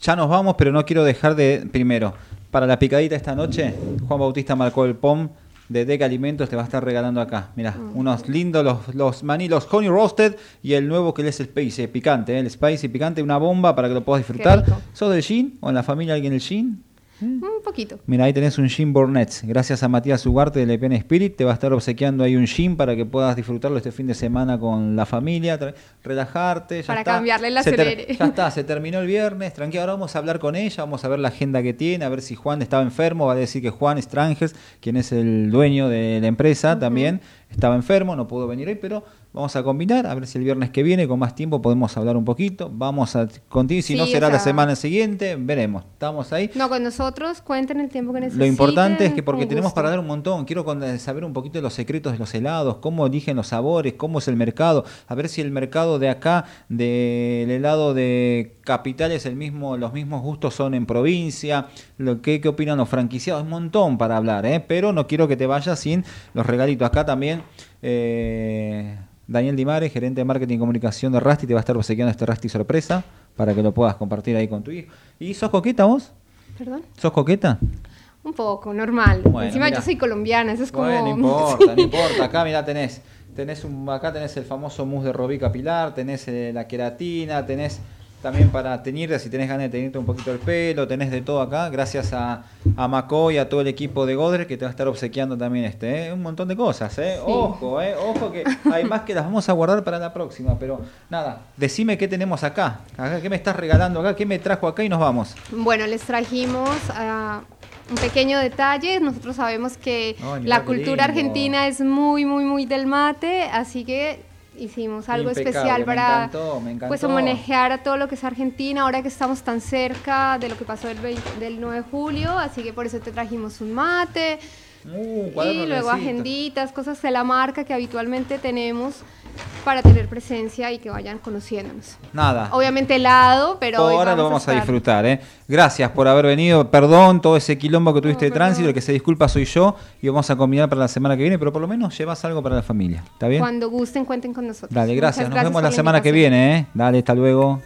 Ya nos vamos, pero no quiero dejar de. Primero, para la picadita esta noche, Juan Bautista marcó el POM de Deca Alimentos, te va a estar regalando acá. Mira, unos lindos, los, los maní, los honey roasted y el nuevo que es el spicy, picante, eh, el spicy picante, una bomba para que lo puedas disfrutar. ¿Sos del gin o en la familia alguien del gin? Un poquito. Mira, ahí tenés un gin Bornets. Gracias a Matías Ugarte de Lepen Spirit, te va a estar obsequiando ahí un gin para que puedas disfrutarlo este fin de semana con la familia, relajarte. Ya Para está. cambiarle ter- acelere. Ya está, se terminó el viernes, tranquilo. Ahora vamos a hablar con ella, vamos a ver la agenda que tiene, a ver si Juan estaba enfermo. Va a decir que Juan Stranges, quien es el dueño de la empresa también, estaba enfermo, no pudo venir hoy, pero vamos a combinar, a ver si el viernes que viene, con más tiempo, podemos hablar un poquito. Vamos a contigo, si Sí, no será la semana siguiente, veremos. Estamos ahí. No, con nosotros cuenten el tiempo que necesiten. Lo importante es que porque tenemos gusto. para dar un montón, quiero con- saber un poquito de los secretos de los helados, cómo eligen los sabores, cómo es el mercado, a ver si el mercado de acá, del helado de capital es el mismo, los mismos gustos son en provincia, lo que, qué opinan los franquiciados, un montón para hablar, ¿eh? pero no quiero que te vayas sin los regalitos. Acá también eh, Daniel Dimare, gerente de marketing y comunicación de Rasti, te va a estar obsequiando este Rasti sorpresa para que lo puedas compartir ahí con tu hijo. ¿Y sos coqueta vos? ¿Perdón? ¿Sos coqueta? Un poco, normal. Bueno, Encima yo soy colombiana, eso es como... Bueno, no importa, no importa. Acá, mirá, tenés, tenés un, acá tenés el famoso mousse de Robí capilar, tenés eh, la queratina, tenés también para teñirte, si tenés ganas de teñirte un poquito el pelo, tenés de todo acá, gracias a, a Maco y a todo el equipo de Godre que te va a estar obsequiando también este, ¿eh? un montón de cosas, ¿eh? Ojo, ¿eh? Ojo que hay más que las vamos a guardar para la próxima, pero nada, decime qué tenemos acá, acá qué me estás regalando acá, qué me trajo acá y nos vamos. Bueno, les trajimos ah, un pequeño detalle. Nosotros sabemos que la cultura lindo. argentina es muy, muy, muy del mate, así que hicimos algo Impecable, especial me para encantó, me pues homenajear a todo lo que es Argentina, ahora que estamos tan cerca de lo que pasó el 20 del 9 de julio, así que por eso te trajimos un mate. Uh, Y luego agenditas, cosas de la marca que habitualmente tenemos para tener presencia y que vayan conociéndonos. Nada. Obviamente helado, pero hoy Ahora lo vamos a estar- disfrutar, ¿eh? Gracias por haber venido. Perdón todo ese quilombo que tuviste de tránsito. El que se disculpa soy yo. Y vamos a combinar para la semana que viene. Pero por lo menos llevas algo para la familia. ¿Está bien? Cuando gusten, cuenten con nosotros. Dale, gracias. Muchas Nos vemos la semana que viene, ¿eh? Dale, hasta luego.